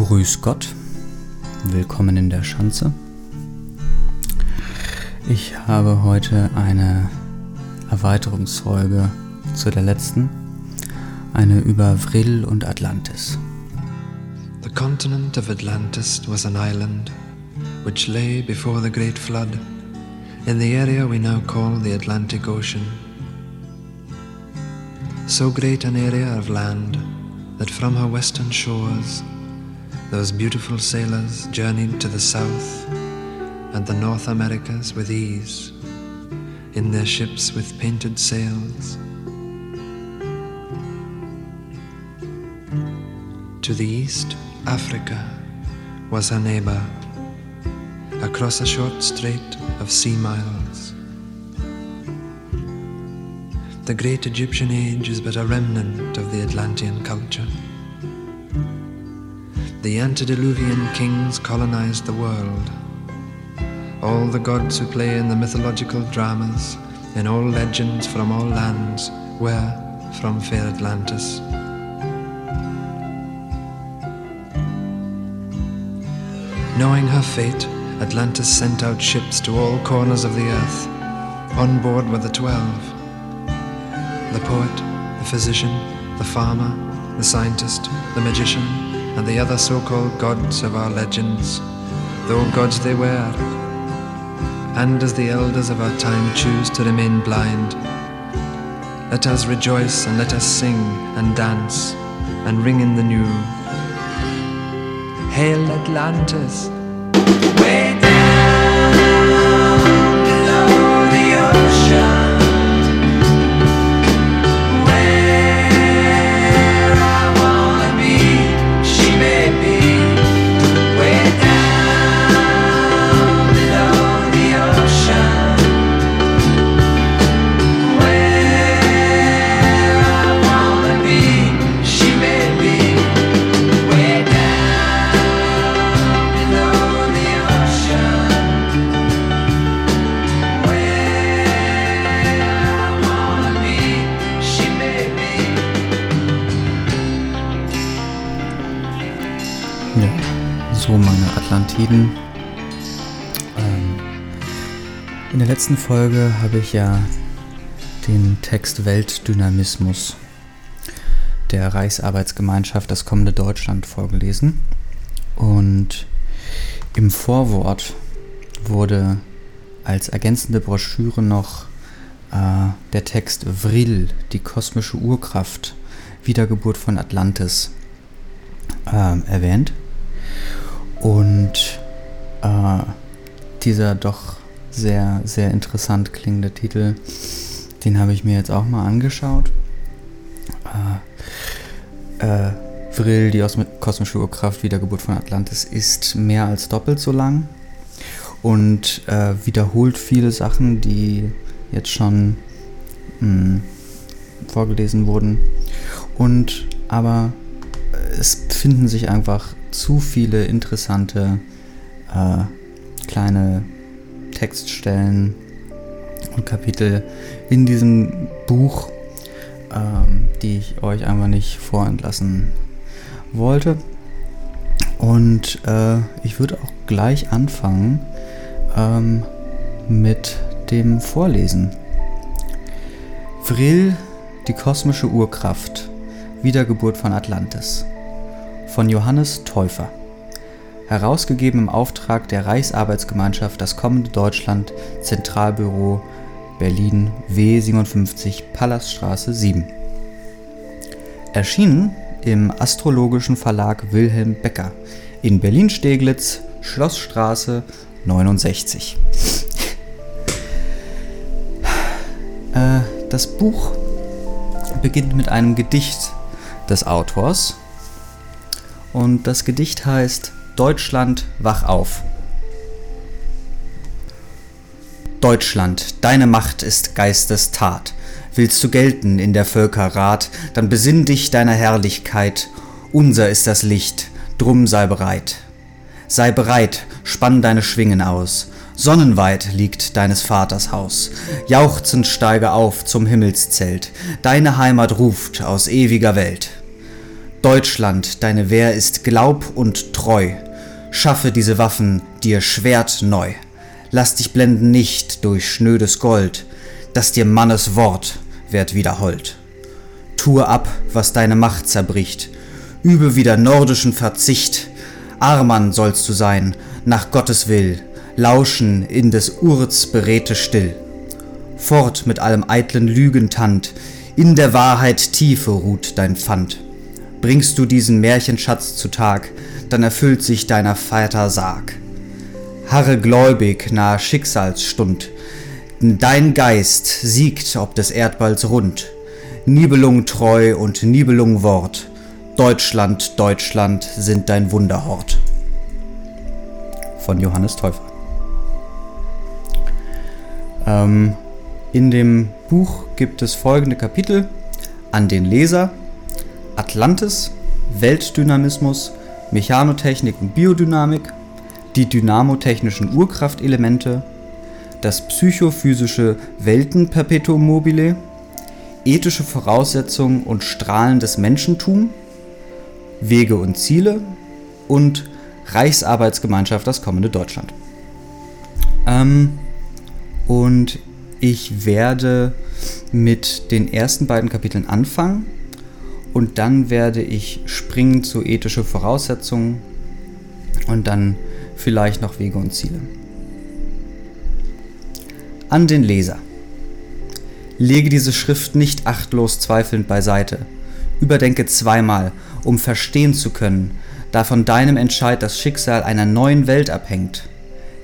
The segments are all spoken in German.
Grüß Gott, willkommen in der Schanze. Ich habe heute eine Erweiterungsfolge zu der letzten, eine über Vril und Atlantis. The continent of Atlantis was an island which lay before the great flood in the area we now call the Atlantic Ocean. So great an area of land that from her western shores those beautiful sailors journeyed to the south and the North Americas with ease in their ships with painted sails. To the east, Africa was her neighbor, across a short strait of sea miles. The great Egyptian age is but a remnant of the Atlantean culture. The antediluvian kings colonized the world. All the gods who play in the mythological dramas, in all legends from all lands, were from fair Atlantis. Knowing her fate, Atlantis sent out ships to all corners of the earth. On board were the twelve the poet, the physician, the farmer, the scientist, the magician, and the other so called gods of our legends, though gods they were. And as the elders of our time choose to remain blind, let us rejoice and let us sing and dance and ring in the new. Hail Atlantis! Way down Atlantiden. Ähm, in der letzten Folge habe ich ja den Text Weltdynamismus der Reichsarbeitsgemeinschaft Das kommende Deutschland vorgelesen. Und im Vorwort wurde als ergänzende Broschüre noch äh, der Text Vril, die kosmische Urkraft, Wiedergeburt von Atlantis ähm, erwähnt. Und äh, dieser doch sehr, sehr interessant klingende Titel, den habe ich mir jetzt auch mal angeschaut. Äh, äh, Vril, die Osmi- kosmische Urkraft, Wiedergeburt von Atlantis, ist mehr als doppelt so lang und äh, wiederholt viele Sachen, die jetzt schon mh, vorgelesen wurden. Und aber es finden sich einfach zu viele interessante äh, kleine Textstellen und Kapitel in diesem Buch, ähm, die ich euch einfach nicht vorentlassen wollte. Und äh, ich würde auch gleich anfangen ähm, mit dem Vorlesen. Vril, die kosmische Urkraft, Wiedergeburt von Atlantis. Von Johannes Täufer. Herausgegeben im Auftrag der Reichsarbeitsgemeinschaft Das kommende Deutschland, Zentralbüro Berlin W57, Palaststraße 7. Erschienen im Astrologischen Verlag Wilhelm Becker in Berlin-Steglitz, Schlossstraße 69. Äh, das Buch beginnt mit einem Gedicht des Autors. Und das Gedicht heißt Deutschland, wach auf. Deutschland, deine Macht ist Geistes Tat. Willst du gelten in der Völker Rat, dann besinn dich deiner Herrlichkeit. Unser ist das Licht, drum sei bereit. Sei bereit, spann deine Schwingen aus. Sonnenweit liegt deines Vaters Haus. Jauchzend steige auf zum Himmelszelt. Deine Heimat ruft aus ewiger Welt. Deutschland, deine Wehr ist glaub und treu. Schaffe diese Waffen dir Schwert neu. Lass dich blenden nicht durch schnödes Gold, dass dir Mannes Wort werd wieder hold. Tue ab, was deine Macht zerbricht, übe wieder nordischen Verzicht. Armann sollst du sein, nach Gottes Will, lauschen in des Urz Beredte still. Fort mit allem eitlen Lügentand, in der Wahrheit Tiefe ruht dein Pfand. Bringst du diesen Märchenschatz zutage, dann erfüllt sich deiner Vater Sarg. Harre gläubig nahe Schicksalsstund, dein Geist siegt ob des Erdballs rund. Nibelung treu und Nibelung Wort, Deutschland, Deutschland sind dein Wunderhort. Von Johannes Täufer. Ähm, in dem Buch gibt es folgende Kapitel an den Leser Atlantis, Weltdynamismus, Mechanotechnik und Biodynamik, die dynamotechnischen Urkraftelemente, das psychophysische Weltenperpetuum mobile, ethische Voraussetzungen und Strahlen des Menschentums, Wege und Ziele und Reichsarbeitsgemeinschaft das kommende Deutschland. Ähm, und ich werde mit den ersten beiden Kapiteln anfangen und dann werde ich springen zu ethische Voraussetzungen und dann vielleicht noch Wege und Ziele. An den Leser. Lege diese Schrift nicht achtlos zweifelnd beiseite. Überdenke zweimal, um verstehen zu können, da von deinem Entscheid das Schicksal einer neuen Welt abhängt.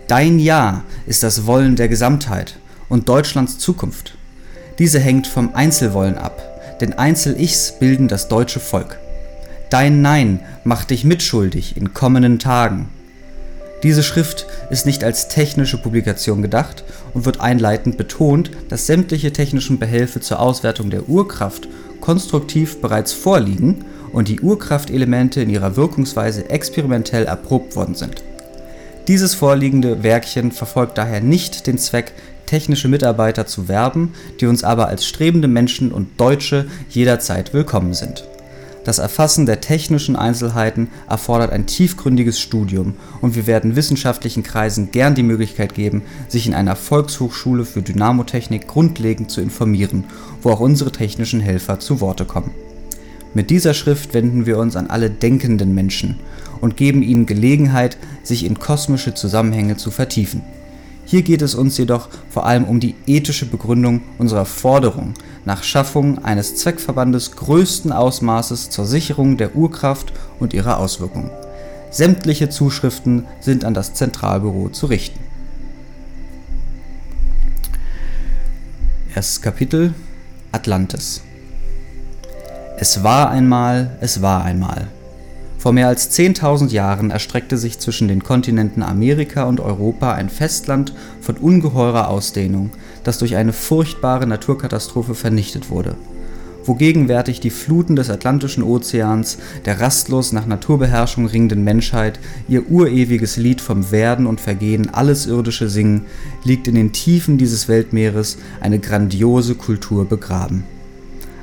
Dein Ja ist das Wollen der Gesamtheit und Deutschlands Zukunft. Diese hängt vom Einzelwollen ab denn Einzel-Ichs bilden das deutsche Volk. Dein Nein macht dich mitschuldig in kommenden Tagen. Diese Schrift ist nicht als technische Publikation gedacht und wird einleitend betont, dass sämtliche technischen Behelfe zur Auswertung der Urkraft konstruktiv bereits vorliegen und die Urkraftelemente in ihrer Wirkungsweise experimentell erprobt worden sind. Dieses vorliegende Werkchen verfolgt daher nicht den Zweck, technische Mitarbeiter zu werben, die uns aber als strebende Menschen und Deutsche jederzeit willkommen sind. Das Erfassen der technischen Einzelheiten erfordert ein tiefgründiges Studium und wir werden wissenschaftlichen Kreisen gern die Möglichkeit geben, sich in einer Volkshochschule für Dynamotechnik grundlegend zu informieren, wo auch unsere technischen Helfer zu Worte kommen. Mit dieser Schrift wenden wir uns an alle denkenden Menschen und geben ihnen Gelegenheit, sich in kosmische Zusammenhänge zu vertiefen. Hier geht es uns jedoch vor allem um die ethische Begründung unserer Forderung nach Schaffung eines Zweckverbandes größten Ausmaßes zur Sicherung der Urkraft und ihrer Auswirkungen. Sämtliche Zuschriften sind an das Zentralbüro zu richten. Erstes Kapitel Atlantis Es war einmal, es war einmal. Vor mehr als 10.000 Jahren erstreckte sich zwischen den Kontinenten Amerika und Europa ein Festland von ungeheurer Ausdehnung, das durch eine furchtbare Naturkatastrophe vernichtet wurde. Wo gegenwärtig die Fluten des Atlantischen Ozeans der rastlos nach Naturbeherrschung ringenden Menschheit ihr urewiges Lied vom Werden und Vergehen alles Irdische singen, liegt in den Tiefen dieses Weltmeeres eine grandiose Kultur begraben.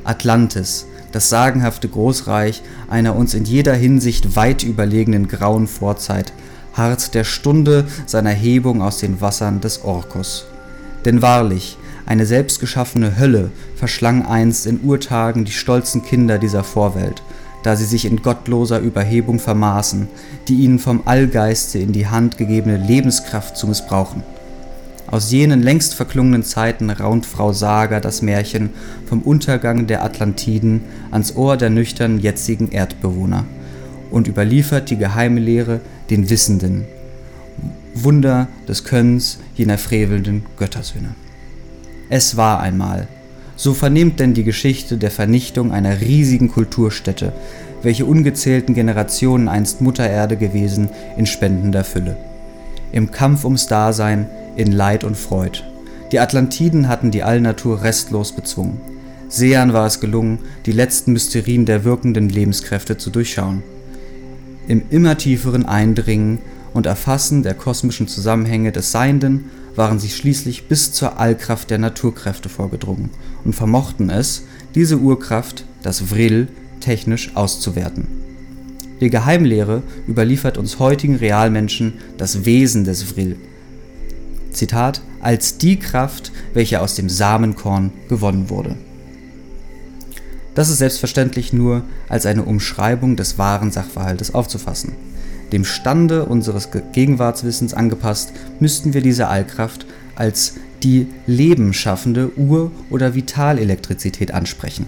Atlantis, das sagenhafte Großreich einer uns in jeder Hinsicht weit überlegenen grauen Vorzeit, harrt der Stunde seiner Hebung aus den Wassern des Orkus. Denn wahrlich, eine selbstgeschaffene Hölle verschlang einst in Urtagen die stolzen Kinder dieser Vorwelt, da sie sich in gottloser Überhebung vermaßen, die ihnen vom Allgeiste in die Hand gegebene Lebenskraft zu missbrauchen. Aus jenen längst verklungenen Zeiten raunt Frau Sager das Märchen vom Untergang der Atlantiden ans Ohr der nüchternen jetzigen Erdbewohner und überliefert die geheime Lehre den Wissenden, Wunder des Könnens jener frevelnden Göttersöhne. Es war einmal, so vernehmt denn die Geschichte der Vernichtung einer riesigen Kulturstätte, welche ungezählten Generationen einst Muttererde gewesen in spendender Fülle. Im Kampf ums Dasein in Leid und Freud. Die Atlantiden hatten die Allnatur restlos bezwungen. Sean war es gelungen, die letzten Mysterien der wirkenden Lebenskräfte zu durchschauen. Im immer tieferen Eindringen und Erfassen der kosmischen Zusammenhänge des Seienden waren sie schließlich bis zur Allkraft der Naturkräfte vorgedrungen und vermochten es, diese Urkraft, das Vril, technisch auszuwerten. Die Geheimlehre überliefert uns heutigen Realmenschen das Wesen des Vril. Zitat, als die Kraft, welche aus dem Samenkorn gewonnen wurde. Das ist selbstverständlich nur als eine Umschreibung des wahren Sachverhaltes aufzufassen. Dem Stande unseres Gegenwartswissens angepasst, müssten wir diese Allkraft als die lebenschaffende Ur- oder Vitalelektrizität ansprechen.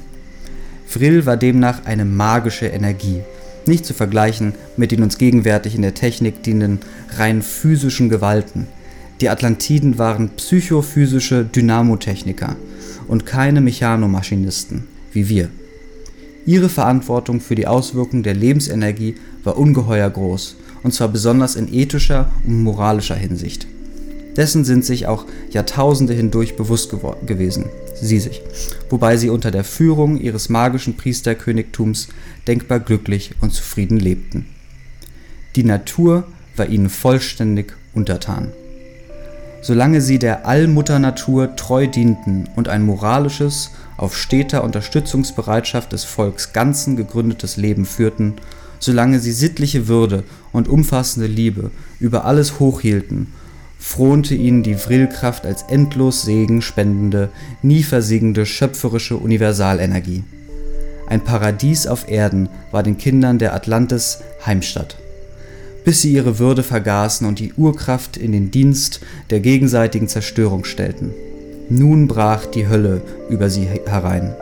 Vril war demnach eine magische Energie, nicht zu vergleichen mit den uns gegenwärtig in der Technik dienenden rein physischen Gewalten. Die Atlantiden waren psychophysische Dynamotechniker und keine Mechanomaschinisten wie wir. Ihre Verantwortung für die Auswirkung der Lebensenergie war ungeheuer groß, und zwar besonders in ethischer und moralischer Hinsicht. Dessen sind sich auch Jahrtausende hindurch bewusst gewesen, sie sich, wobei sie unter der Führung ihres magischen Priesterkönigtums denkbar glücklich und zufrieden lebten. Die Natur war ihnen vollständig untertan. Solange sie der Allmutter Natur treu dienten und ein moralisches, auf steter Unterstützungsbereitschaft des Volks Ganzen gegründetes Leben führten, solange sie sittliche Würde und umfassende Liebe über alles hochhielten frohnte ihnen die Vrillkraft als endlos Segen spendende, nie versiegende schöpferische Universalenergie. Ein Paradies auf Erden war den Kindern der Atlantis Heimstatt. Bis sie ihre Würde vergaßen und die Urkraft in den Dienst der gegenseitigen Zerstörung stellten. Nun brach die Hölle über sie herein.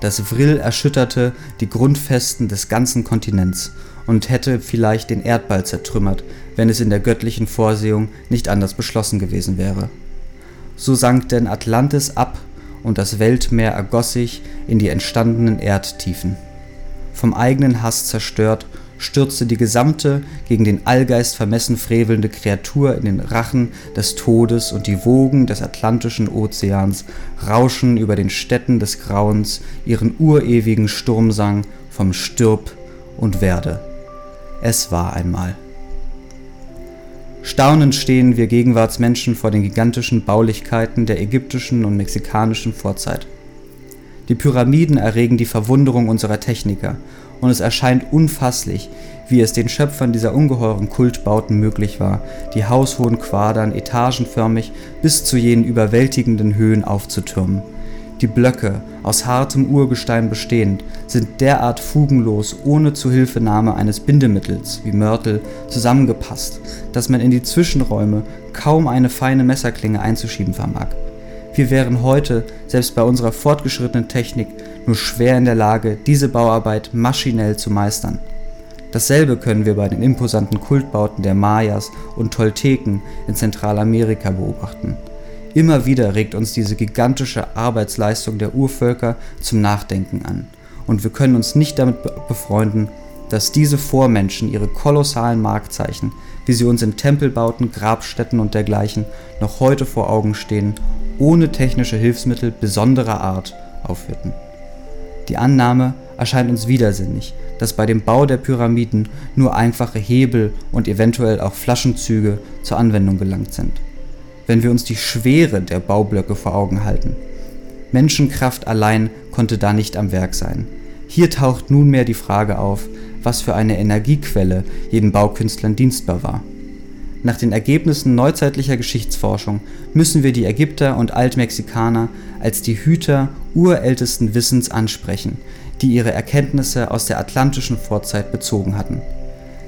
Das Vrill erschütterte die Grundfesten des ganzen Kontinents und hätte vielleicht den Erdball zertrümmert, wenn es in der göttlichen Vorsehung nicht anders beschlossen gewesen wäre. So sank denn Atlantis ab und das Weltmeer ergoss sich in die entstandenen Erdtiefen. Vom eigenen Hass zerstört, stürzte die gesamte gegen den Allgeist vermessen frevelnde Kreatur in den Rachen des Todes und die Wogen des Atlantischen Ozeans rauschen über den Städten des Grauens ihren urewigen Sturmsang vom Stirb und werde. Es war einmal. Staunend stehen wir Gegenwartsmenschen vor den gigantischen Baulichkeiten der ägyptischen und mexikanischen Vorzeit. Die Pyramiden erregen die Verwunderung unserer Techniker, und es erscheint unfasslich, wie es den Schöpfern dieser ungeheuren Kultbauten möglich war, die haushohen Quadern etagenförmig bis zu jenen überwältigenden Höhen aufzutürmen die Blöcke, aus hartem Urgestein bestehend, sind derart fugenlos ohne Zuhilfenahme eines Bindemittels wie Mörtel zusammengepasst, dass man in die Zwischenräume kaum eine feine Messerklinge einzuschieben vermag. Wir wären heute, selbst bei unserer fortgeschrittenen Technik, nur schwer in der Lage, diese Bauarbeit maschinell zu meistern. Dasselbe können wir bei den imposanten Kultbauten der Mayas und Tolteken in Zentralamerika beobachten. Immer wieder regt uns diese gigantische Arbeitsleistung der Urvölker zum Nachdenken an. Und wir können uns nicht damit befreunden, dass diese Vormenschen ihre kolossalen Markzeichen, wie sie uns in Tempelbauten, Grabstätten und dergleichen noch heute vor Augen stehen, ohne technische Hilfsmittel besonderer Art aufführten. Die Annahme erscheint uns widersinnig, dass bei dem Bau der Pyramiden nur einfache Hebel und eventuell auch Flaschenzüge zur Anwendung gelangt sind wenn wir uns die Schwere der Baublöcke vor Augen halten. Menschenkraft allein konnte da nicht am Werk sein. Hier taucht nunmehr die Frage auf, was für eine Energiequelle jeden Baukünstlern dienstbar war. Nach den Ergebnissen neuzeitlicher Geschichtsforschung müssen wir die Ägypter und Altmexikaner als die Hüter urältesten Wissens ansprechen, die ihre Erkenntnisse aus der atlantischen Vorzeit bezogen hatten.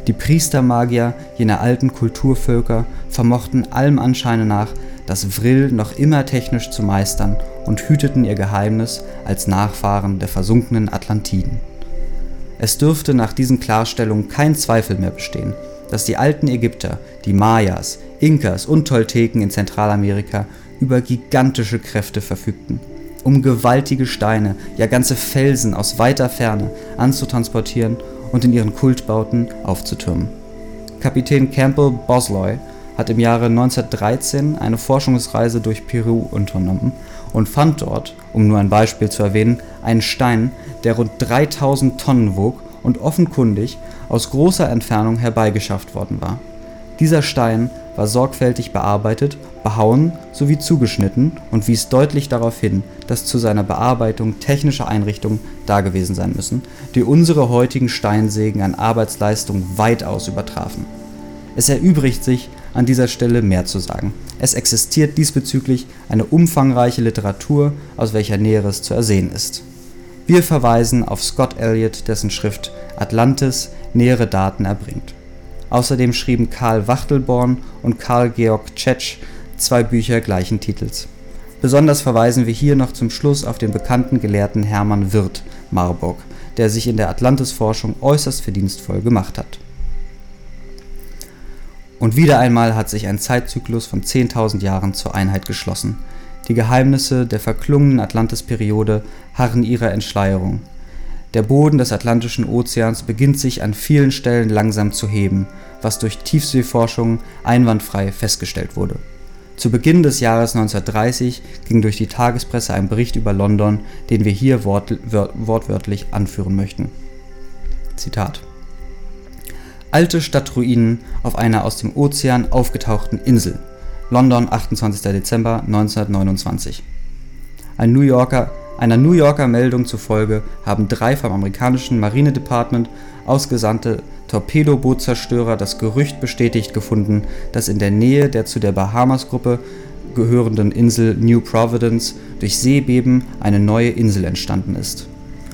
Die Priestermagier jener alten Kulturvölker vermochten allem Anscheine nach das Vrill noch immer technisch zu meistern und hüteten ihr Geheimnis als Nachfahren der versunkenen Atlantiden. Es dürfte nach diesen Klarstellungen kein Zweifel mehr bestehen, dass die alten Ägypter, die Mayas, Inkas und Tolteken in Zentralamerika über gigantische Kräfte verfügten, um gewaltige Steine, ja ganze Felsen aus weiter Ferne anzutransportieren und in ihren Kultbauten aufzutürmen. Kapitän Campbell Bosloy hat im Jahre 1913 eine Forschungsreise durch Peru unternommen und fand dort, um nur ein Beispiel zu erwähnen, einen Stein, der rund 3000 Tonnen wog und offenkundig aus großer Entfernung herbeigeschafft worden war. Dieser Stein war sorgfältig bearbeitet, behauen sowie zugeschnitten und wies deutlich darauf hin, dass zu seiner Bearbeitung technische Einrichtungen dagewesen sein müssen, die unsere heutigen Steinsägen an Arbeitsleistung weitaus übertrafen. Es erübrigt sich an dieser Stelle mehr zu sagen. Es existiert diesbezüglich eine umfangreiche Literatur, aus welcher Näheres zu ersehen ist. Wir verweisen auf Scott Elliott, dessen Schrift Atlantis nähere Daten erbringt. Außerdem schrieben Karl Wachtelborn und Karl Georg Tschetsch zwei Bücher gleichen Titels. Besonders verweisen wir hier noch zum Schluss auf den bekannten Gelehrten Hermann Wirth (Marburg), der sich in der Atlantisforschung äußerst verdienstvoll gemacht hat. Und wieder einmal hat sich ein Zeitzyklus von 10.000 Jahren zur Einheit geschlossen. Die Geheimnisse der verklungenen Atlantisperiode harren ihrer Entschleierung der Boden des Atlantischen Ozeans beginnt sich an vielen Stellen langsam zu heben, was durch Tiefseeforschung einwandfrei festgestellt wurde. Zu Beginn des Jahres 1930 ging durch die Tagespresse ein Bericht über London, den wir hier wort wortwörtlich anführen möchten. Zitat Alte Stadtruinen auf einer aus dem Ozean aufgetauchten Insel. London, 28. Dezember 1929. Ein New Yorker einer New Yorker Meldung zufolge haben drei vom amerikanischen Marine Department ausgesandte Torpedobootzerstörer das Gerücht bestätigt gefunden, dass in der Nähe der zu der Bahamas-Gruppe gehörenden Insel New Providence durch Seebeben eine neue Insel entstanden ist.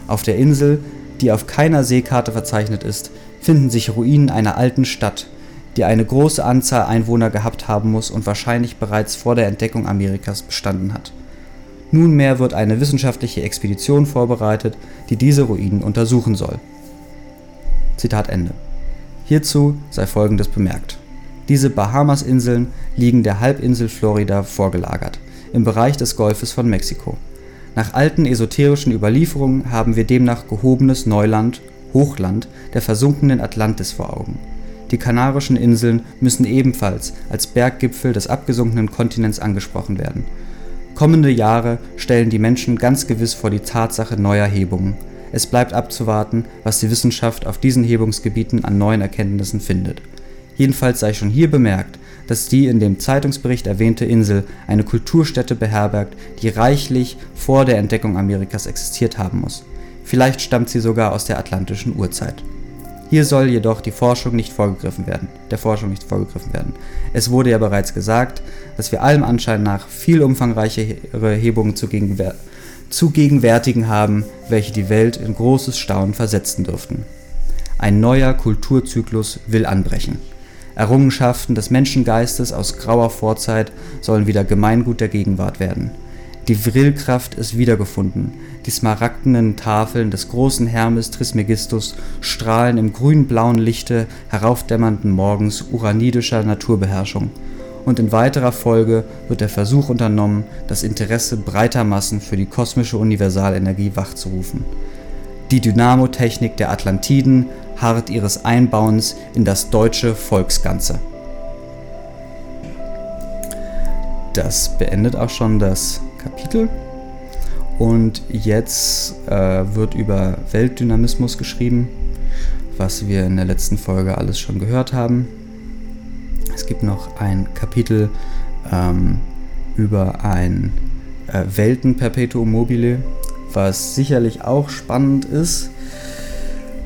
Auf der Insel, die auf keiner Seekarte verzeichnet ist, finden sich Ruinen einer alten Stadt, die eine große Anzahl Einwohner gehabt haben muss und wahrscheinlich bereits vor der Entdeckung Amerikas bestanden hat Nunmehr wird eine wissenschaftliche Expedition vorbereitet, die diese Ruinen untersuchen soll. Zitat Ende. Hierzu sei folgendes bemerkt: Diese Bahamas-Inseln liegen der Halbinsel Florida vorgelagert, im Bereich des Golfes von Mexiko. Nach alten esoterischen Überlieferungen haben wir demnach gehobenes Neuland (Hochland) der versunkenen Atlantis vor Augen. Die Kanarischen Inseln müssen ebenfalls als Berggipfel des abgesunkenen Kontinents angesprochen werden Kommende Jahre stellen die Menschen ganz gewiss vor die Tatsache neuer Hebungen. Es bleibt abzuwarten, was die Wissenschaft auf diesen Hebungsgebieten an neuen Erkenntnissen findet. Jedenfalls sei schon hier bemerkt, dass die in dem Zeitungsbericht erwähnte Insel eine Kulturstätte beherbergt, die reichlich vor der Entdeckung Amerikas existiert haben muss. Vielleicht stammt sie sogar aus der atlantischen Urzeit hier soll jedoch die Forschung nicht vorgegriffen werden, der Forschung nicht vorgegriffen werden. Es wurde ja bereits gesagt, dass wir allem Anschein nach viel umfangreichere Hebungen zu, gegenwär zu gegenwärtigen haben, welche die Welt in großes Staunen versetzen dürften. Ein neuer Kulturzyklus will anbrechen. Errungenschaften des Menschengeistes aus grauer Vorzeit sollen wieder Gemeingut der Gegenwart werden. Die Vrillkraft ist wiedergefunden, die smaragdenen Tafeln des großen Hermes Trismegistus strahlen im grün-blauen Lichte heraufdämmernden Morgens uranidischer Naturbeherrschung, und in weiterer Folge wird der Versuch unternommen, das Interesse breiter Massen für die kosmische Universalenergie wachzurufen. Die Dynamotechnik der Atlantiden harrt ihres Einbauens in das deutsche Volksganze. Das beendet auch schon das Kapitel. Und jetzt äh, wird über Weltdynamismus geschrieben, was wir in der letzten Folge alles schon gehört haben. Es gibt noch ein Kapitel ähm, über ein äh, Weltenperpetuum mobile, was sicherlich auch spannend ist,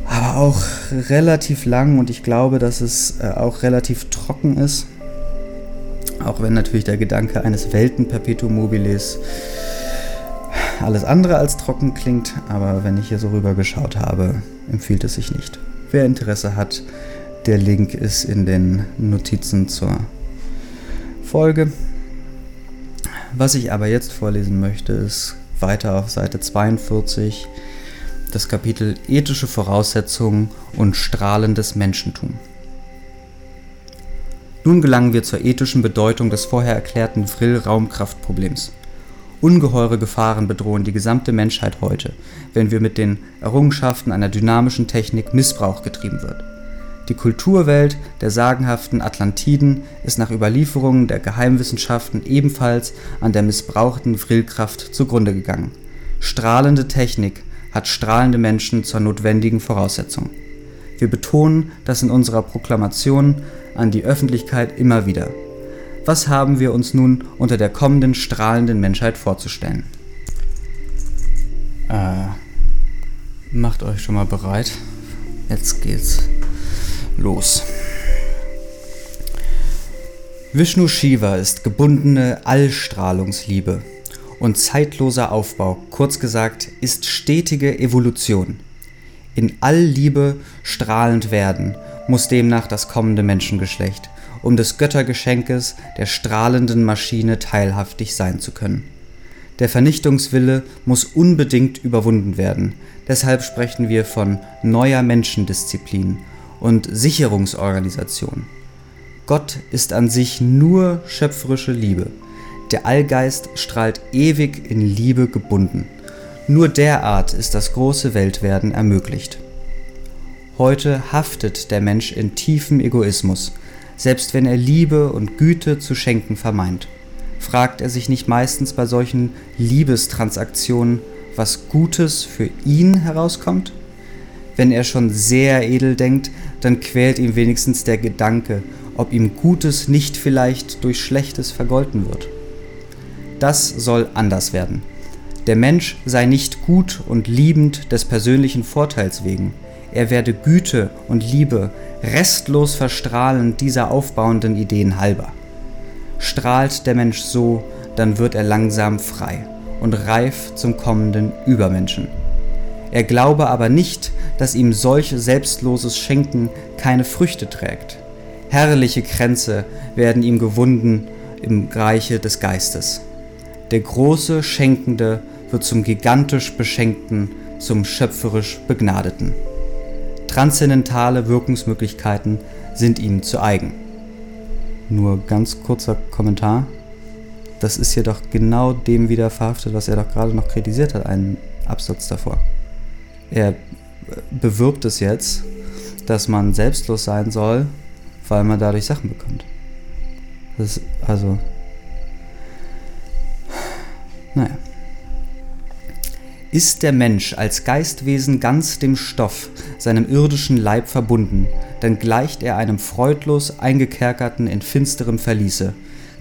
aber auch relativ lang und ich glaube, dass es äh, auch relativ trocken ist. Auch wenn natürlich der Gedanke eines Weltenperpetuum mobiles alles andere als trocken klingt, aber wenn ich hier so rüber geschaut habe, empfiehlt es sich nicht. Wer Interesse hat, der Link ist in den Notizen zur Folge. Was ich aber jetzt vorlesen möchte, ist weiter auf Seite 42 das Kapitel Ethische Voraussetzungen und strahlendes Menschentum. Nun gelangen wir zur ethischen Bedeutung des vorher erklärten Vrill-Raumkraftproblems. Ungeheure Gefahren bedrohen die gesamte Menschheit heute, wenn wir mit den Errungenschaften einer dynamischen Technik Missbrauch getrieben wird. Die Kulturwelt der sagenhaften Atlantiden ist nach Überlieferungen der Geheimwissenschaften ebenfalls an der missbrauchten Vrillkraft zugrunde gegangen. Strahlende Technik hat strahlende Menschen zur notwendigen Voraussetzung. Wir betonen das in unserer Proklamation an die Öffentlichkeit immer wieder. Was haben wir uns nun unter der kommenden strahlenden Menschheit vorzustellen? Äh, macht euch schon mal bereit. Jetzt geht's los. Vishnu Shiva ist gebundene Allstrahlungsliebe und zeitloser Aufbau, kurz gesagt, ist stetige Evolution. In Allliebe strahlend werden muss demnach das kommende Menschengeschlecht, um des Göttergeschenkes der strahlenden Maschine teilhaftig sein zu können. Der Vernichtungswille muss unbedingt überwunden werden, deshalb sprechen wir von neuer Menschendisziplin und Sicherungsorganisation. Gott ist an sich nur schöpferische Liebe. Der Allgeist strahlt ewig in Liebe gebunden. Nur derart ist das große Weltwerden ermöglicht. Heute haftet der Mensch in tiefem Egoismus, selbst wenn er Liebe und Güte zu schenken vermeint. Fragt er sich nicht meistens bei solchen Liebestransaktionen, was Gutes für ihn herauskommt? Wenn er schon sehr edel denkt, dann quält ihn wenigstens der Gedanke, ob ihm Gutes nicht vielleicht durch Schlechtes vergolten wird. Das soll anders werden. Der Mensch sei nicht gut und liebend des persönlichen Vorteils wegen. Er werde Güte und Liebe restlos verstrahlen dieser aufbauenden Ideen halber. Strahlt der Mensch so, dann wird er langsam frei und reif zum kommenden Übermenschen. Er glaube aber nicht, dass ihm solch selbstloses Schenken keine Früchte trägt. Herrliche Kränze werden ihm gewunden im Reiche des Geistes. Der große Schenkende wird zum gigantisch Beschenkten, zum schöpferisch Begnadeten. Transzendentale Wirkungsmöglichkeiten sind ihm zu eigen. Nur ganz kurzer Kommentar. Das ist jedoch genau dem wieder verhaftet, was er doch gerade noch kritisiert hat, einen Absatz davor. Er bewirbt es jetzt, dass man selbstlos sein soll, weil man dadurch Sachen bekommt. Das ist also. Naja. Ist der Mensch als Geistwesen ganz dem Stoff, seinem irdischen Leib verbunden, dann gleicht er einem freudlos eingekerkerten in finsterem Verliese.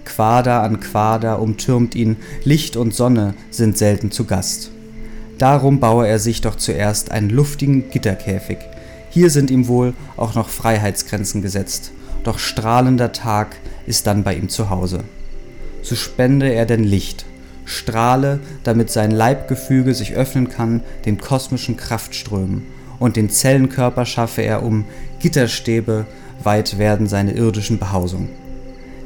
Quader an Quader umtürmt ihn, Licht und Sonne sind selten zu Gast. Darum baue er sich doch zuerst einen luftigen Gitterkäfig. Hier sind ihm wohl auch noch Freiheitsgrenzen gesetzt, doch strahlender Tag ist dann bei ihm zu Hause. So spende er denn Licht, strahle, damit sein Leibgefüge sich öffnen kann den kosmischen Kraftströmen, und den Zellenkörper schaffe er um Gitterstäbe, weit werden seine irdischen Behausungen.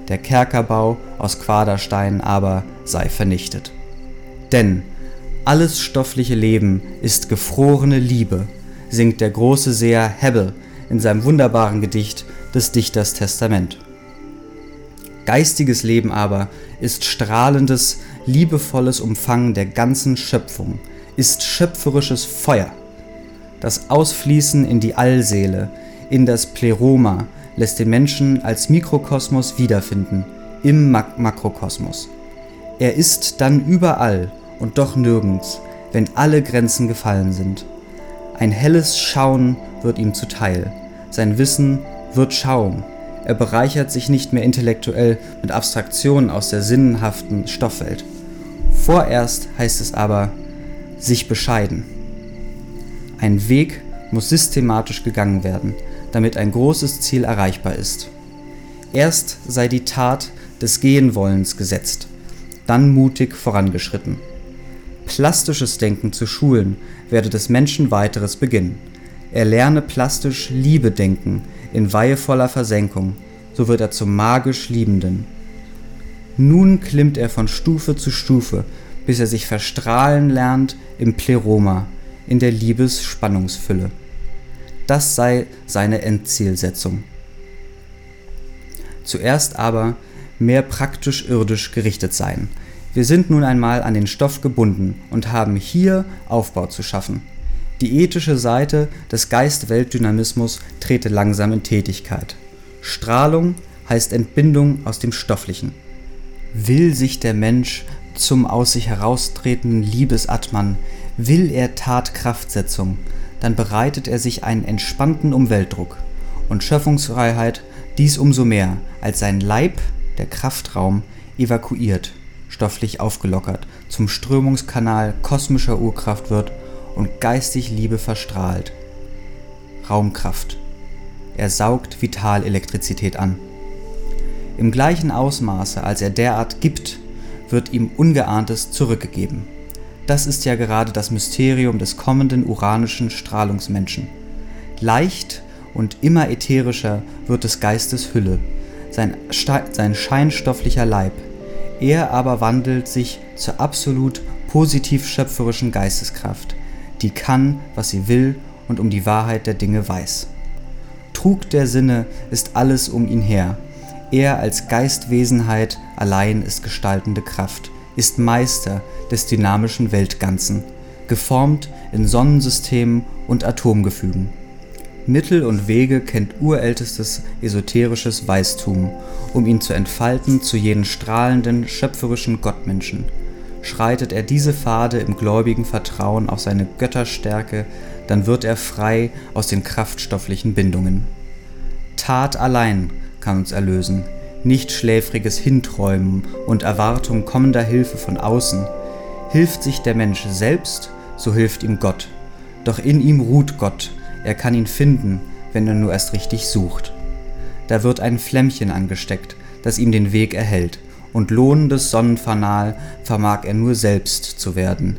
Der Kerkerbau aus Quaderstein aber sei vernichtet. Denn alles stoffliche Leben ist gefrorene Liebe, singt der große Seher Hebbel in seinem wunderbaren Gedicht des Dichters Testament. Geistiges Leben aber ist strahlendes, liebevolles Umfangen der ganzen Schöpfung, ist schöpferisches Feuer. Das Ausfließen in die Allseele, in das Pleroma, lässt den Menschen als Mikrokosmos wiederfinden, im Mak Makrokosmos. Er ist dann überall und doch nirgends, wenn alle Grenzen gefallen sind. Ein helles Schauen wird ihm zuteil, sein Wissen wird Schaum. Er bereichert sich nicht mehr intellektuell mit Abstraktionen aus der sinnenhaften Stoffwelt. Vorerst heißt es aber, sich bescheiden. Ein Weg muss systematisch gegangen werden, damit ein großes Ziel erreichbar ist. Erst sei die Tat des Gehenwollens gesetzt, dann mutig vorangeschritten. Plastisches Denken zu schulen werde des Menschen weiteres beginnen. Er lerne plastisch Liebe denken, in weihevoller Versenkung, so wird er zum magisch Liebenden. Nun klimmt er von Stufe zu Stufe, bis er sich verstrahlen lernt im Pleroma, in der Liebesspannungsfülle. Das sei seine Endzielsetzung. Zuerst aber mehr praktisch irdisch gerichtet sein. Wir sind nun einmal an den Stoff gebunden und haben hier Aufbau zu schaffen. Die ethische Seite des Geist-Welt-Dynamismus trete langsam in Tätigkeit. Strahlung heißt Entbindung aus dem Stofflichen. Will sich der Mensch zum aus sich heraustretenden Liebesatman, will er Tatkraftsetzung, dann bereitet er sich einen entspannten Umweltdruck und Schöpfungsfreiheit Dies umso mehr, als sein Leib, der Kraftraum, evakuiert, stofflich aufgelockert, zum Strömungskanal kosmischer Urkraft wird und geistig Liebe verstrahlt. Raumkraft. Er saugt Vitalelektrizität an. Im gleichen Ausmaße, als er derart gibt, wird ihm Ungeahntes zurückgegeben. Das ist ja gerade das Mysterium des kommenden uranischen Strahlungsmenschen. Leicht und immer ätherischer wird des Geistes Hülle, sein, sein scheinstofflicher Leib. Er aber wandelt sich zur absolut positiv schöpferischen Geisteskraft, die kann, was sie will und um die Wahrheit der Dinge weiß. Trug der Sinne ist alles um ihn her. Er als Geistwesenheit allein ist gestaltende Kraft, ist Meister des dynamischen Weltganzen, geformt in Sonnensystemen und Atomgefügen. Mittel und Wege kennt urältestes esoterisches Weistum, um ihn zu entfalten zu jenen strahlenden, schöpferischen Gottmenschen. Schreitet er diese Pfade im gläubigen Vertrauen auf seine Götterstärke, dann wird er frei aus den kraftstofflichen Bindungen. Tat allein kann uns erlösen, nicht schläfriges Hinträumen und Erwartung kommender Hilfe von außen. Hilft sich der Mensch selbst, so hilft ihm Gott. Doch in ihm ruht Gott, er kann ihn finden, wenn er nur erst richtig sucht. Da wird ein Flämmchen angesteckt, das ihm den Weg erhält, und lohnendes Sonnenfanal vermag er nur selbst zu werden.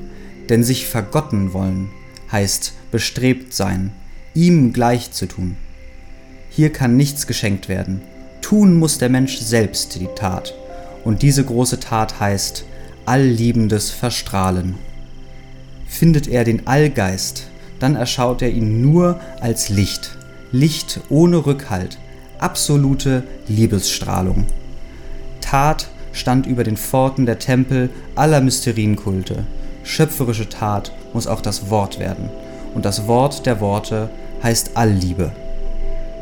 Denn sich vergotten wollen heißt bestrebt sein, ihm gleich zu tun. Hier kann nichts geschenkt werden, Tun muss der Mensch selbst die Tat. Und diese große Tat heißt allliebendes Verstrahlen. Findet er den Allgeist, dann erschaut er ihn nur als Licht. Licht ohne Rückhalt, absolute Liebesstrahlung. Tat stand über den Pforten der Tempel aller Mysterienkulte. Schöpferische Tat muss auch das Wort werden. Und das Wort der Worte heißt Allliebe.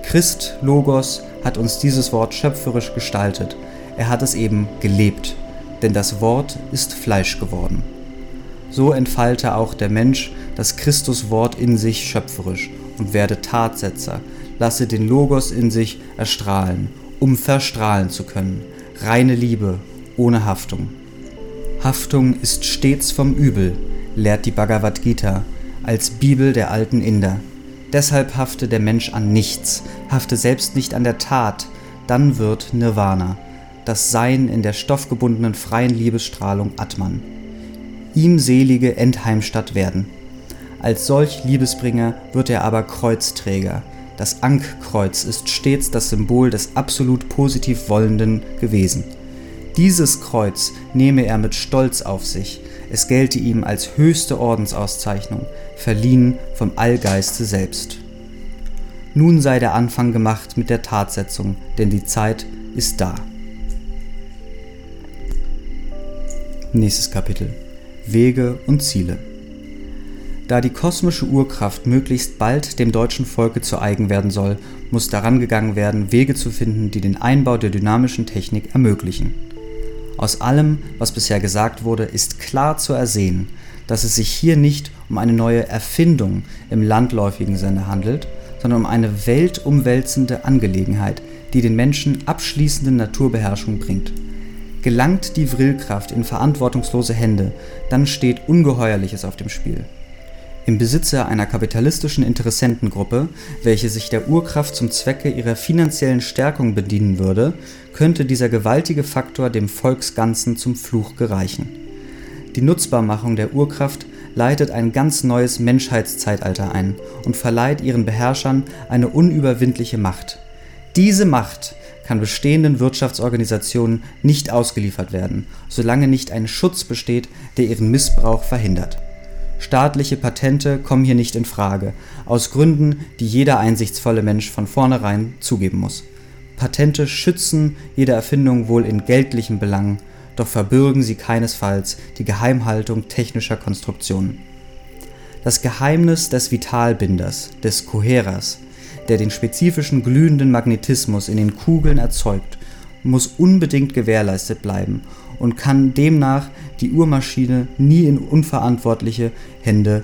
Christ, Logos, hat uns dieses Wort schöpferisch gestaltet. Er hat es eben gelebt, denn das Wort ist Fleisch geworden. So entfalte auch der Mensch das Christuswort in sich schöpferisch und werde Tatsetzer, lasse den Logos in sich erstrahlen, um verstrahlen zu können. Reine Liebe, ohne Haftung. Haftung ist stets vom Übel, lehrt die Bhagavad Gita als Bibel der alten Inder. Deshalb hafte der Mensch an nichts, hafte selbst nicht an der Tat, dann wird Nirvana, das Sein in der stoffgebundenen freien Liebesstrahlung Atman. Ihm selige Endheimstatt werden. Als solch Liebesbringer wird er aber Kreuzträger. Das Ankkreuz ist stets das Symbol des absolut positiv Wollenden gewesen. Dieses Kreuz nehme er mit Stolz auf sich, es gelte ihm als höchste Ordensauszeichnung, verliehen vom Allgeiste selbst. Nun sei der Anfang gemacht mit der Tatsetzung, denn die Zeit ist da. Nächstes Kapitel. Wege und Ziele. Da die kosmische Urkraft möglichst bald dem deutschen Volke zu eigen werden soll, muss daran gegangen werden, Wege zu finden, die den Einbau der dynamischen Technik ermöglichen. Aus allem, was bisher gesagt wurde, ist klar zu ersehen, dass es sich hier nicht um eine neue Erfindung im landläufigen Sinne handelt, sondern um eine weltumwälzende Angelegenheit, die den Menschen abschließende Naturbeherrschung bringt. Gelangt die Vrillkraft in verantwortungslose Hände, dann steht Ungeheuerliches auf dem Spiel. Im Besitze einer kapitalistischen Interessentengruppe, welche sich der Urkraft zum Zwecke ihrer finanziellen Stärkung bedienen würde, könnte dieser gewaltige Faktor dem Volksganzen zum Fluch gereichen. Die Nutzbarmachung der Urkraft leitet ein ganz neues Menschheitszeitalter ein und verleiht ihren Beherrschern eine unüberwindliche Macht. Diese Macht kann bestehenden Wirtschaftsorganisationen nicht ausgeliefert werden, solange nicht ein Schutz besteht, der ihren Missbrauch verhindert Staatliche Patente kommen hier nicht in Frage, aus Gründen, die jeder einsichtsvolle Mensch von vornherein zugeben muss. Patente schützen jede Erfindung wohl in geldlichen Belangen, doch verbürgen sie keinesfalls die Geheimhaltung technischer Konstruktionen. Das Geheimnis des Vitalbinders, des Coherers, der den spezifischen glühenden Magnetismus in den Kugeln erzeugt, muss unbedingt gewährleistet bleiben und kann demnach die Uhrmaschine nie in unverantwortliche Hände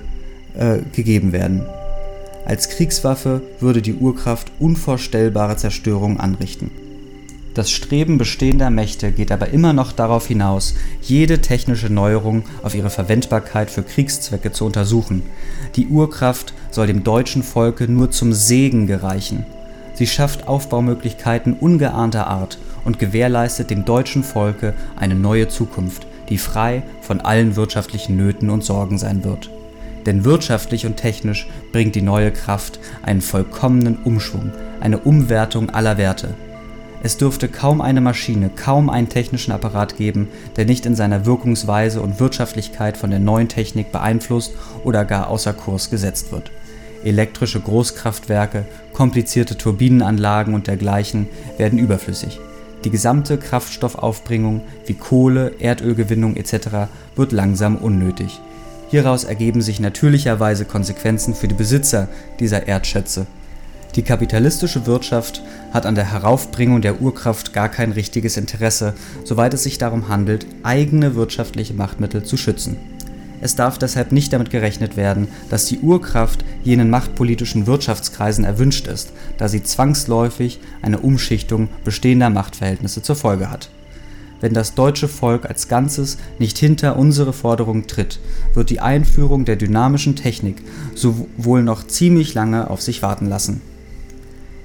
äh, gegeben werden. Als Kriegswaffe würde die Urkraft unvorstellbare Zerstörung anrichten. Das Streben bestehender Mächte geht aber immer noch darauf hinaus, jede technische Neuerung auf ihre Verwendbarkeit für Kriegszwecke zu untersuchen. Die Urkraft soll dem deutschen Volke nur zum Segen gereichen. Sie schafft Aufbaumöglichkeiten ungeahnter Art und gewährleistet dem deutschen Volke eine neue Zukunft, die frei von allen wirtschaftlichen Nöten und Sorgen sein wird. Denn wirtschaftlich und technisch bringt die neue Kraft einen vollkommenen Umschwung, eine Umwertung aller Werte. Es dürfte kaum eine Maschine, kaum einen technischen Apparat geben, der nicht in seiner Wirkungsweise und Wirtschaftlichkeit von der neuen Technik beeinflusst oder gar außer Kurs gesetzt wird. Elektrische Großkraftwerke, komplizierte Turbinenanlagen und dergleichen werden überflüssig. Die gesamte Kraftstoffaufbringung wie Kohle, Erdölgewinnung etc. wird langsam unnötig. Hieraus ergeben sich natürlicherweise Konsequenzen für die Besitzer dieser Erdschätze die kapitalistische Wirtschaft hat an der Heraufbringung der Urkraft gar kein richtiges Interesse, soweit es sich darum handelt, eigene wirtschaftliche Machtmittel zu schützen. Es darf deshalb nicht damit gerechnet werden, dass die Urkraft jenen machtpolitischen Wirtschaftskreisen erwünscht ist, da sie zwangsläufig eine Umschichtung bestehender Machtverhältnisse zur Folge hat. Wenn das deutsche Volk als Ganzes nicht hinter unsere Forderungen tritt, wird die Einführung der dynamischen Technik sowohl noch ziemlich lange auf sich warten lassen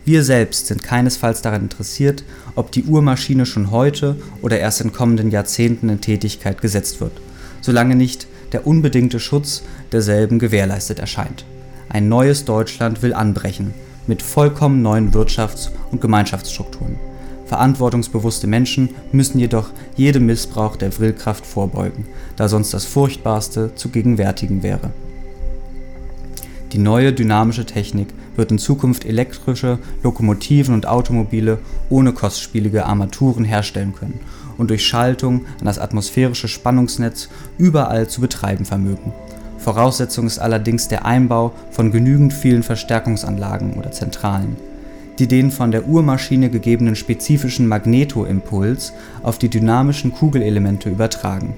wir selbst sind keinesfalls daran interessiert, ob die Uhrmaschine schon heute oder erst in kommenden Jahrzehnten in Tätigkeit gesetzt wird, solange nicht der unbedingte Schutz derselben gewährleistet erscheint. Ein neues Deutschland will anbrechen, mit vollkommen neuen Wirtschafts- und Gemeinschaftsstrukturen. Verantwortungsbewusste Menschen müssen jedoch jedem Missbrauch der Willkraft vorbeugen, da sonst das Furchtbarste zu gegenwärtigen wäre. Die neue dynamische Technik wird in Zukunft elektrische Lokomotiven und Automobile ohne kostspielige Armaturen herstellen können und durch Schaltung an das atmosphärische Spannungsnetz überall zu betreiben vermögen. Voraussetzung ist allerdings der Einbau von genügend vielen Verstärkungsanlagen oder Zentralen, die den von der Uhrmaschine gegebenen spezifischen Magnetoimpuls auf die dynamischen Kugelelemente übertragen.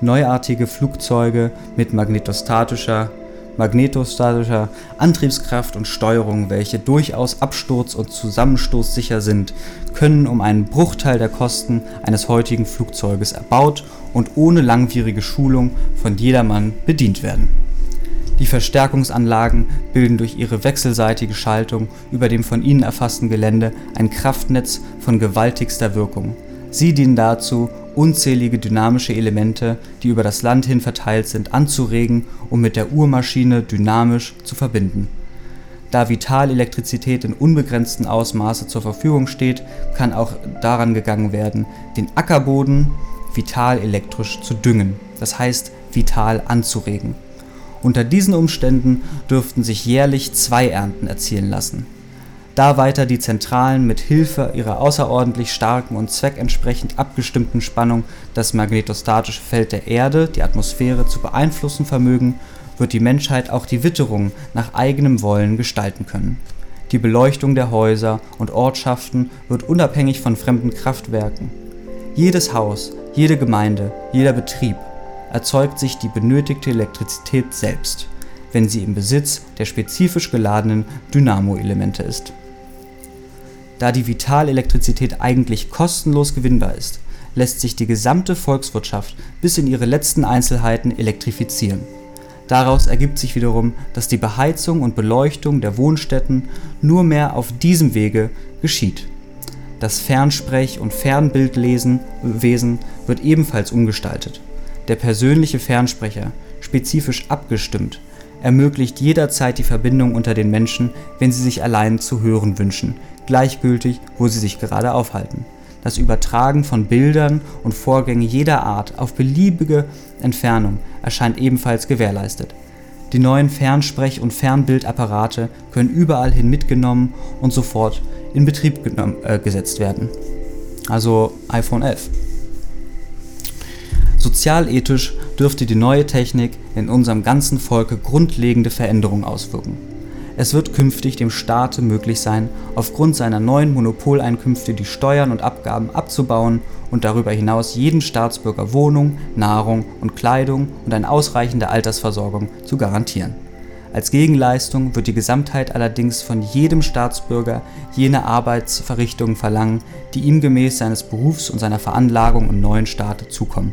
Neuartige Flugzeuge mit magnetostatischer magnetostatischer Antriebskraft und Steuerung, welche durchaus absturz- und zusammenstoßsicher sind, können um einen Bruchteil der Kosten eines heutigen Flugzeuges erbaut und ohne langwierige Schulung von jedermann bedient werden. Die Verstärkungsanlagen bilden durch ihre wechselseitige Schaltung über dem von ihnen erfassten Gelände ein Kraftnetz von gewaltigster Wirkung. Sie dienen dazu, unzählige dynamische Elemente, die über das Land hin verteilt sind, anzuregen und mit der Uhrmaschine dynamisch zu verbinden. Da Vitalelektrizität in unbegrenztem Ausmaße zur Verfügung steht, kann auch daran gegangen werden, den Ackerboden vital elektrisch zu düngen, das heißt vital anzuregen. Unter diesen Umständen dürften sich jährlich zwei Ernten erzielen lassen da weiter die Zentralen mit Hilfe ihrer außerordentlich starken und zweckentsprechend abgestimmten Spannung das magnetostatische Feld der Erde, die Atmosphäre, zu beeinflussen vermögen, wird die Menschheit auch die Witterung nach eigenem Wollen gestalten können. Die Beleuchtung der Häuser und Ortschaften wird unabhängig von fremden Kraftwerken. Jedes Haus, jede Gemeinde, jeder Betrieb erzeugt sich die benötigte Elektrizität selbst, wenn sie im Besitz der spezifisch geladenen Dynamo-Elemente ist da die Vitalelektrizität eigentlich kostenlos gewinnbar ist, lässt sich die gesamte Volkswirtschaft bis in ihre letzten Einzelheiten elektrifizieren. Daraus ergibt sich wiederum, dass die Beheizung und Beleuchtung der Wohnstätten nur mehr auf diesem Wege geschieht. Das Fernsprech- und Fernbildlesen Wesen wird ebenfalls umgestaltet. Der persönliche Fernsprecher, spezifisch abgestimmt, ermöglicht jederzeit die Verbindung unter den Menschen, wenn sie sich allein zu hören wünschen, gleichgültig, wo sie sich gerade aufhalten. Das Übertragen von Bildern und Vorgängen jeder Art auf beliebige Entfernung erscheint ebenfalls gewährleistet. Die neuen Fernsprech- und Fernbildapparate können überall hin mitgenommen und sofort in Betrieb äh, gesetzt werden. Also iPhone 11. Sozialethisch dürfte die neue Technik in unserem ganzen Volke grundlegende Veränderungen auswirken. Es wird künftig dem Staate möglich sein, aufgrund seiner neuen Monopoleinkünfte die Steuern und Abgaben abzubauen und darüber hinaus jeden Staatsbürger Wohnung, Nahrung und Kleidung und eine ausreichende Altersversorgung zu garantieren. Als Gegenleistung wird die Gesamtheit allerdings von jedem Staatsbürger jene Arbeitsverrichtungen verlangen, die ihm gemäß seines Berufs und seiner Veranlagung im neuen Staate zukommen.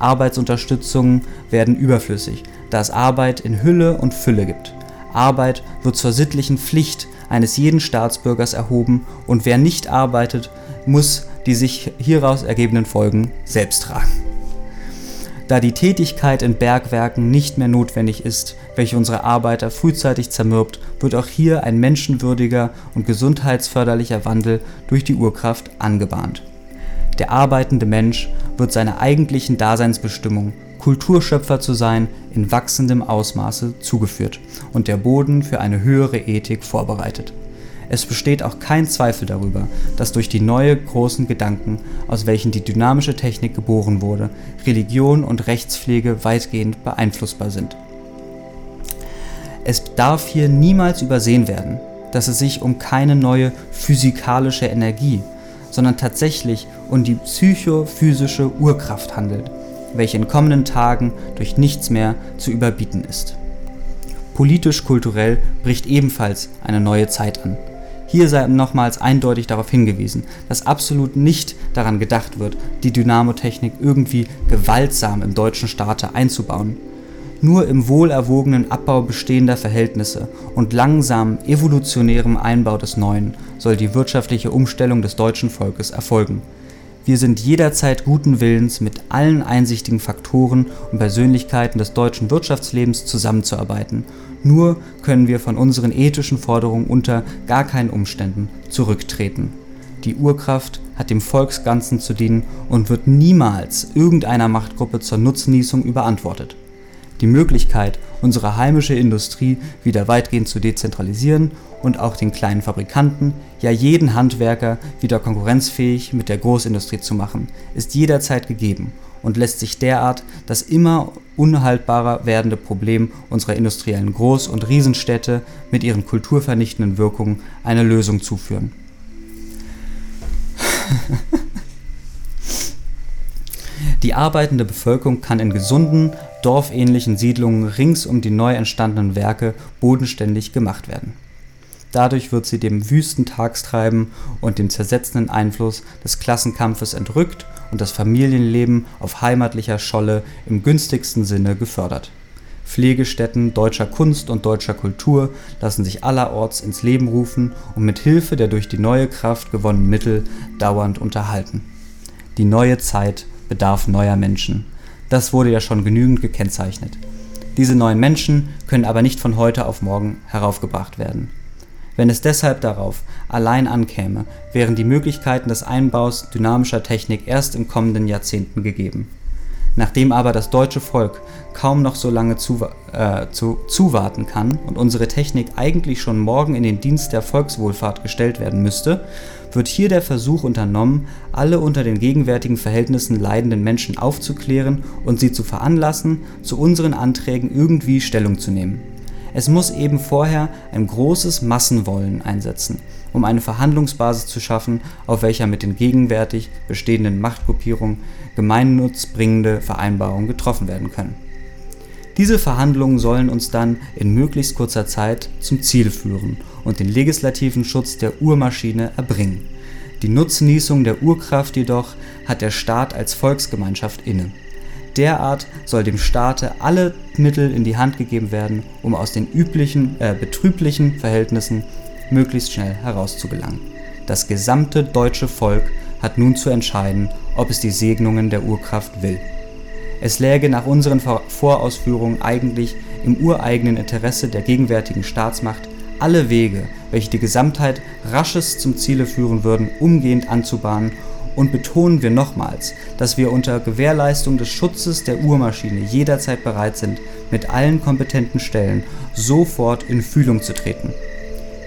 Arbeitsunterstützungen werden überflüssig, da es Arbeit in Hülle und Fülle gibt. Arbeit wird zur sittlichen Pflicht eines jeden Staatsbürgers erhoben und wer nicht arbeitet, muss die sich hieraus ergebenden Folgen selbst tragen. Da die Tätigkeit in Bergwerken nicht mehr notwendig ist, welche unsere Arbeiter frühzeitig zermürbt, wird auch hier ein menschenwürdiger und gesundheitsförderlicher Wandel durch die Urkraft angebahnt. Der arbeitende Mensch wird seiner eigentlichen Daseinsbestimmung, Kulturschöpfer zu sein, in wachsendem Ausmaße zugeführt und der Boden für eine höhere Ethik vorbereitet. Es besteht auch kein Zweifel darüber, dass durch die neue großen Gedanken, aus welchen die dynamische Technik geboren wurde, Religion und Rechtspflege weitgehend beeinflussbar sind. Es darf hier niemals übersehen werden, dass es sich um keine neue physikalische Energie, sondern tatsächlich um die psychophysische Urkraft handelt, welche in kommenden Tagen durch nichts mehr zu überbieten ist. Politisch-kulturell bricht ebenfalls eine neue Zeit an. Hier sei nochmals eindeutig darauf hingewiesen, dass absolut nicht daran gedacht wird, die Dynamotechnik irgendwie gewaltsam im deutschen Staate einzubauen. Nur im wohlerwogenen Abbau bestehender Verhältnisse und langsamen evolutionärem Einbau des Neuen soll die wirtschaftliche Umstellung des deutschen Volkes erfolgen. Wir sind jederzeit guten Willens, mit allen einsichtigen Faktoren und Persönlichkeiten des deutschen Wirtschaftslebens zusammenzuarbeiten nur können wir von unseren ethischen Forderungen unter gar keinen Umständen zurücktreten. Die Urkraft hat dem Volksganzen zu dienen und wird niemals irgendeiner Machtgruppe zur Nutznießung überantwortet. Die Möglichkeit, unsere heimische Industrie wieder weitgehend zu dezentralisieren und auch den kleinen Fabrikanten, ja jeden Handwerker wieder konkurrenzfähig mit der Großindustrie zu machen, ist jederzeit gegeben und lässt sich derart das immer unhaltbarer werdende Problem unserer industriellen Groß- und Riesenstädte mit ihren kulturvernichtenden Wirkungen eine Lösung zuführen. Die arbeitende Bevölkerung kann in gesunden, dorfähnlichen Siedlungen rings um die neu entstandenen Werke bodenständig gemacht werden. Dadurch wird sie dem wüsten Tagstreiben und dem zersetzenden Einfluss des Klassenkampfes entrückt und das Familienleben auf heimatlicher Scholle im günstigsten Sinne gefördert. Pflegestätten deutscher Kunst und deutscher Kultur lassen sich allerorts ins Leben rufen und mit Hilfe der durch die neue Kraft gewonnenen Mittel dauernd unterhalten. Die neue Zeit bedarf neuer Menschen. Das wurde ja schon genügend gekennzeichnet. Diese neuen Menschen können aber nicht von heute auf morgen heraufgebracht werden. Wenn es deshalb darauf allein ankäme, wären die Möglichkeiten des Einbaus dynamischer Technik erst in kommenden Jahrzehnten gegeben. Nachdem aber das deutsche Volk kaum noch so lange zu, äh, zu, zuwarten kann und unsere Technik eigentlich schon morgen in den Dienst der Volkswohlfahrt gestellt werden müsste, wird hier der Versuch unternommen, alle unter den gegenwärtigen Verhältnissen leidenden Menschen aufzuklären und sie zu veranlassen, zu unseren Anträgen irgendwie Stellung zu nehmen. Es muss eben vorher ein großes Massenwollen einsetzen, um eine Verhandlungsbasis zu schaffen, auf welcher mit den gegenwärtig bestehenden Machtgruppierungen gemeinnutzbringende Vereinbarungen getroffen werden können. Diese Verhandlungen sollen uns dann in möglichst kurzer Zeit zum Ziel führen und den legislativen Schutz der Urmaschine erbringen. Die Nutznießung der Urkraft jedoch hat der Staat als Volksgemeinschaft inne derart soll dem Staate alle Mittel in die Hand gegeben werden, um aus den üblichen äh, betrüblichen Verhältnissen möglichst schnell herauszugelangen. Das gesamte deutsche Volk hat nun zu entscheiden, ob es die Segnungen der Urkraft will. Es läge nach unseren Vorausführungen eigentlich im ureigenen Interesse der gegenwärtigen Staatsmacht, alle Wege, welche die Gesamtheit rasches zum Ziele führen würden, umgehend anzubahnen und betonen wir nochmals, dass wir unter Gewährleistung des Schutzes der Uhrmaschine jederzeit bereit sind, mit allen kompetenten Stellen sofort in Fühlung zu treten.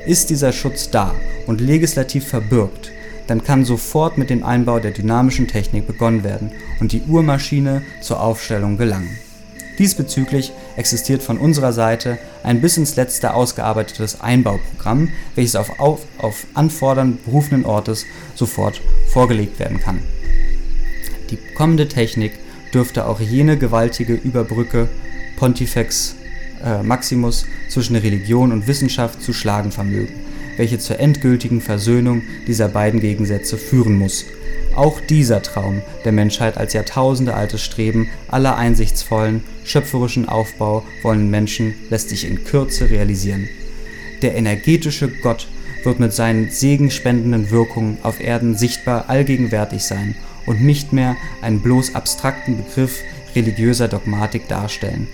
Ist dieser Schutz da und legislativ verbürgt, dann kann sofort mit dem Einbau der dynamischen Technik begonnen werden und die Uhrmaschine zur Aufstellung gelangen. Diesbezüglich existiert von unserer Seite ein bis ins Letzte ausgearbeitetes Einbauprogramm, welches auf, auf, auf Anfordern berufenen Ortes sofort vorgelegt werden kann. Die kommende Technik dürfte auch jene gewaltige Überbrücke Pontifex äh, Maximus zwischen Religion und Wissenschaft zu schlagen vermögen, welche zur endgültigen Versöhnung dieser beiden Gegensätze führen muss. Auch dieser Traum der Menschheit als jahrtausendealtes Streben aller einsichtsvollen, schöpferischen Aufbau wollenden Menschen lässt sich in Kürze realisieren. Der energetische Gott wird mit seinen segenspendenden Wirkungen auf Erden sichtbar allgegenwärtig sein und nicht mehr einen bloß abstrakten Begriff religiöser Dogmatik darstellen.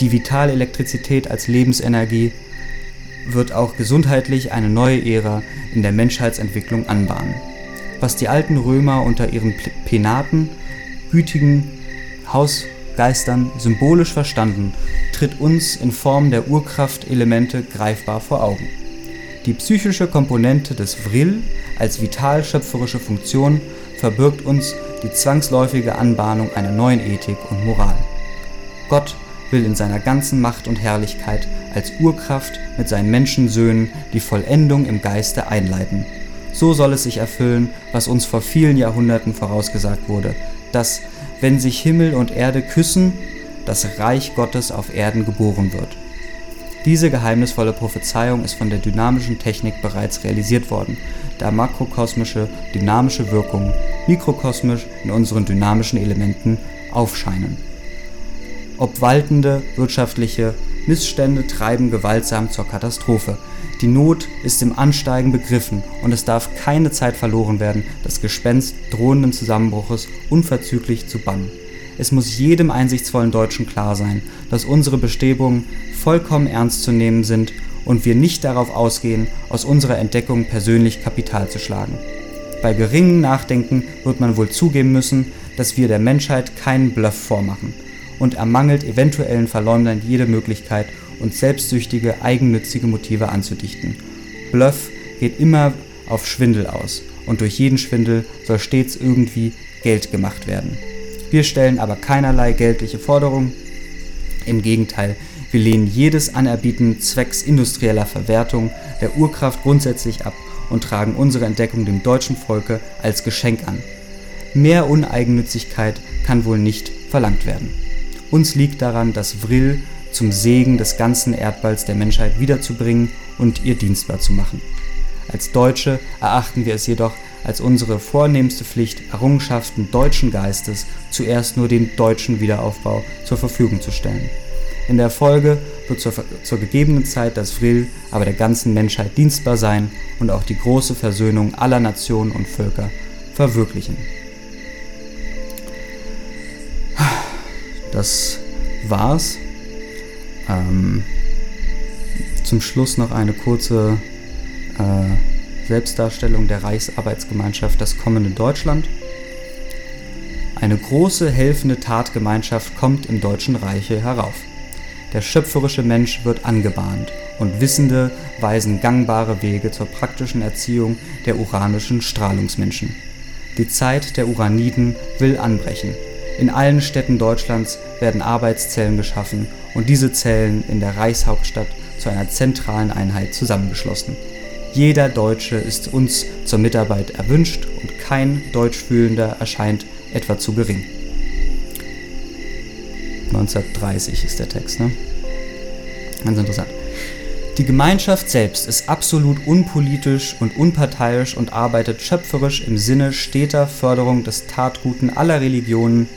Die vitale Elektrizität als Lebensenergie wird auch gesundheitlich eine neue Ära in der Menschheitsentwicklung anbahnen. Was die alten Römer unter ihren Penaten, gütigen Hausgeistern symbolisch verstanden, tritt uns in Form der Urkraftelemente greifbar vor Augen. Die psychische Komponente des Vril als vital schöpferische Funktion verbirgt uns die zwangsläufige Anbahnung einer neuen Ethik und Moral. Gott will in seiner ganzen Macht und Herrlichkeit als Urkraft mit seinen Menschensöhnen die Vollendung im Geiste einleiten. So soll es sich erfüllen, was uns vor vielen Jahrhunderten vorausgesagt wurde, dass, wenn sich Himmel und Erde küssen, das Reich Gottes auf Erden geboren wird. Diese geheimnisvolle Prophezeiung ist von der dynamischen Technik bereits realisiert worden, da makrokosmische dynamische Wirkungen mikrokosmisch in unseren dynamischen Elementen aufscheinen. Obwaltende wirtschaftliche Missstände treiben gewaltsam zur Katastrophe. Die Not ist im Ansteigen begriffen und es darf keine Zeit verloren werden, das Gespenst drohenden Zusammenbruches unverzüglich zu bannen. Es muss jedem einsichtsvollen Deutschen klar sein, dass unsere Bestrebungen vollkommen ernst zu nehmen sind und wir nicht darauf ausgehen, aus unserer Entdeckung persönlich Kapital zu schlagen. Bei geringem Nachdenken wird man wohl zugeben müssen, dass wir der Menschheit keinen Bluff vormachen und ermangelt eventuellen Verleumdern jede Möglichkeit, uns selbstsüchtige, eigennützige Motive anzudichten. Bluff geht immer auf Schwindel aus und durch jeden Schwindel soll stets irgendwie Geld gemacht werden. Wir stellen aber keinerlei geldliche Forderungen. Im Gegenteil, wir lehnen jedes Anerbieten zwecks industrieller Verwertung der Urkraft grundsätzlich ab und tragen unsere Entdeckung dem deutschen Volke als Geschenk an. Mehr Uneigennützigkeit kann wohl nicht verlangt werden. Uns liegt daran, das Vril zum Segen des ganzen Erdballs der Menschheit wiederzubringen und ihr dienstbar zu machen. Als Deutsche erachten wir es jedoch als unsere vornehmste Pflicht, Errungenschaften deutschen Geistes zuerst nur dem deutschen Wiederaufbau zur Verfügung zu stellen. In der Folge wird zur, zur gegebenen Zeit das Vril aber der ganzen Menschheit dienstbar sein und auch die große Versöhnung aller Nationen und Völker verwirklichen. Das war's. Ähm, zum Schluss noch eine kurze äh, Selbstdarstellung der Reichsarbeitsgemeinschaft Das kommende Deutschland. Eine große helfende Tatgemeinschaft kommt im Deutschen Reiche herauf. Der schöpferische Mensch wird angebahnt und Wissende weisen gangbare Wege zur praktischen Erziehung der uranischen Strahlungsmenschen. Die Zeit der Uraniden will anbrechen. In allen Städten Deutschlands werden Arbeitszellen geschaffen und diese Zellen in der Reichshauptstadt zu einer zentralen Einheit zusammengeschlossen. Jeder Deutsche ist uns zur Mitarbeit erwünscht und kein Deutschfühlender erscheint etwa zu gering. 1930 ist der Text, ne? Ganz interessant. Die Gemeinschaft selbst ist absolut unpolitisch und unparteiisch und arbeitet schöpferisch im Sinne steter Förderung des Tatguten aller Religionen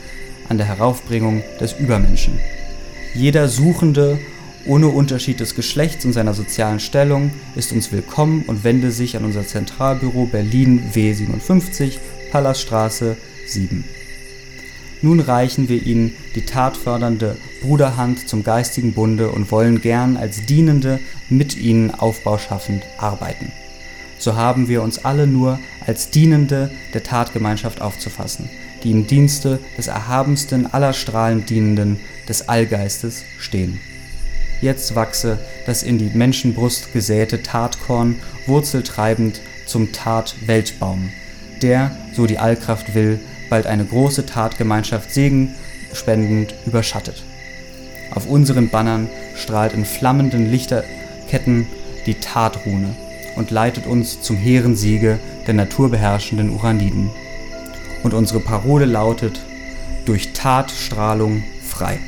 an der Heraufbringung des Übermenschen. Jeder Suchende, ohne Unterschied des Geschlechts und seiner sozialen Stellung, ist uns willkommen und wende sich an unser Zentralbüro Berlin W57, Palaststraße 7. Nun reichen wir ihnen die tatfördernde Bruderhand zum geistigen Bunde und wollen gern als Dienende mit ihnen aufbauschaffend arbeiten. So haben wir uns alle nur als Dienende der Tatgemeinschaft aufzufassen, die im Dienste des erhabensten aller Strahlen dienenden, des Allgeistes stehen. Jetzt wachse das in die Menschenbrust gesäte Tatkorn wurzeltreibend zum Tat-Weltbaum, der, so die Allkraft will, bald eine große Tatgemeinschaft segenspendend überschattet. Auf unseren Bannern strahlt in flammenden Lichterketten die Tatrune und leitet uns zum hehren Siege der naturbeherrschenden Uraniden. Und unsere Parole lautet: durch Tatstrahlung frei.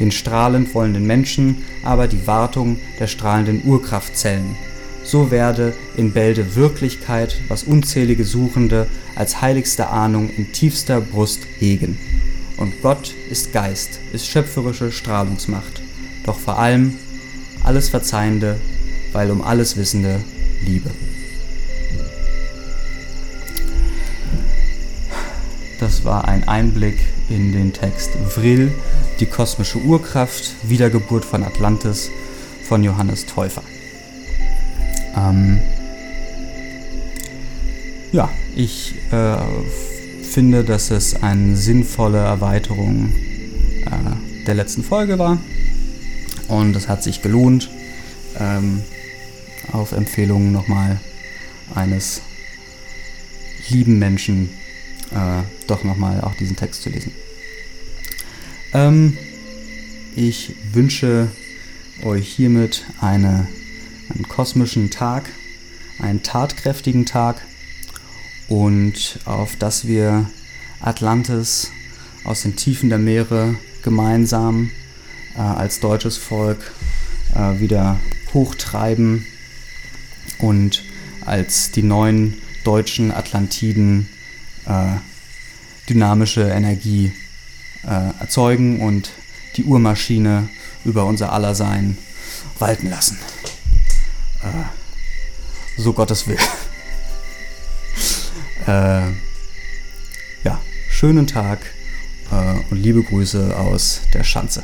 den strahlend wollenden Menschen aber die Wartung der strahlenden Urkraftzellen. So werde in Bälde Wirklichkeit, was unzählige Suchende als heiligste Ahnung in tiefster Brust hegen. Und Gott ist Geist, ist schöpferische Strahlungsmacht, doch vor allem alles Verzeihende, weil um alles Wissende Liebe. Das war ein Einblick in den Text Vril, die kosmische Urkraft, Wiedergeburt von Atlantis von Johannes Täufer. Ähm ja, ich äh, finde, dass es eine sinnvolle Erweiterung äh, der letzten Folge war. Und es hat sich gelohnt, ähm, auf Empfehlung nochmal eines lieben Menschen äh, doch nochmal auch diesen Text zu lesen. Ähm, ich wünsche euch hiermit eine, einen kosmischen Tag, einen tatkräftigen Tag und auf dass wir Atlantis aus den Tiefen der Meere gemeinsam äh, als deutsches Volk äh, wieder hochtreiben und als die neuen deutschen Atlantiden äh, dynamische Energie äh, erzeugen und die Urmaschine über unser aller Sein walten lassen. So Gottes Will. Äh, ja, schönen Tag äh, und liebe Grüße aus der Schanze.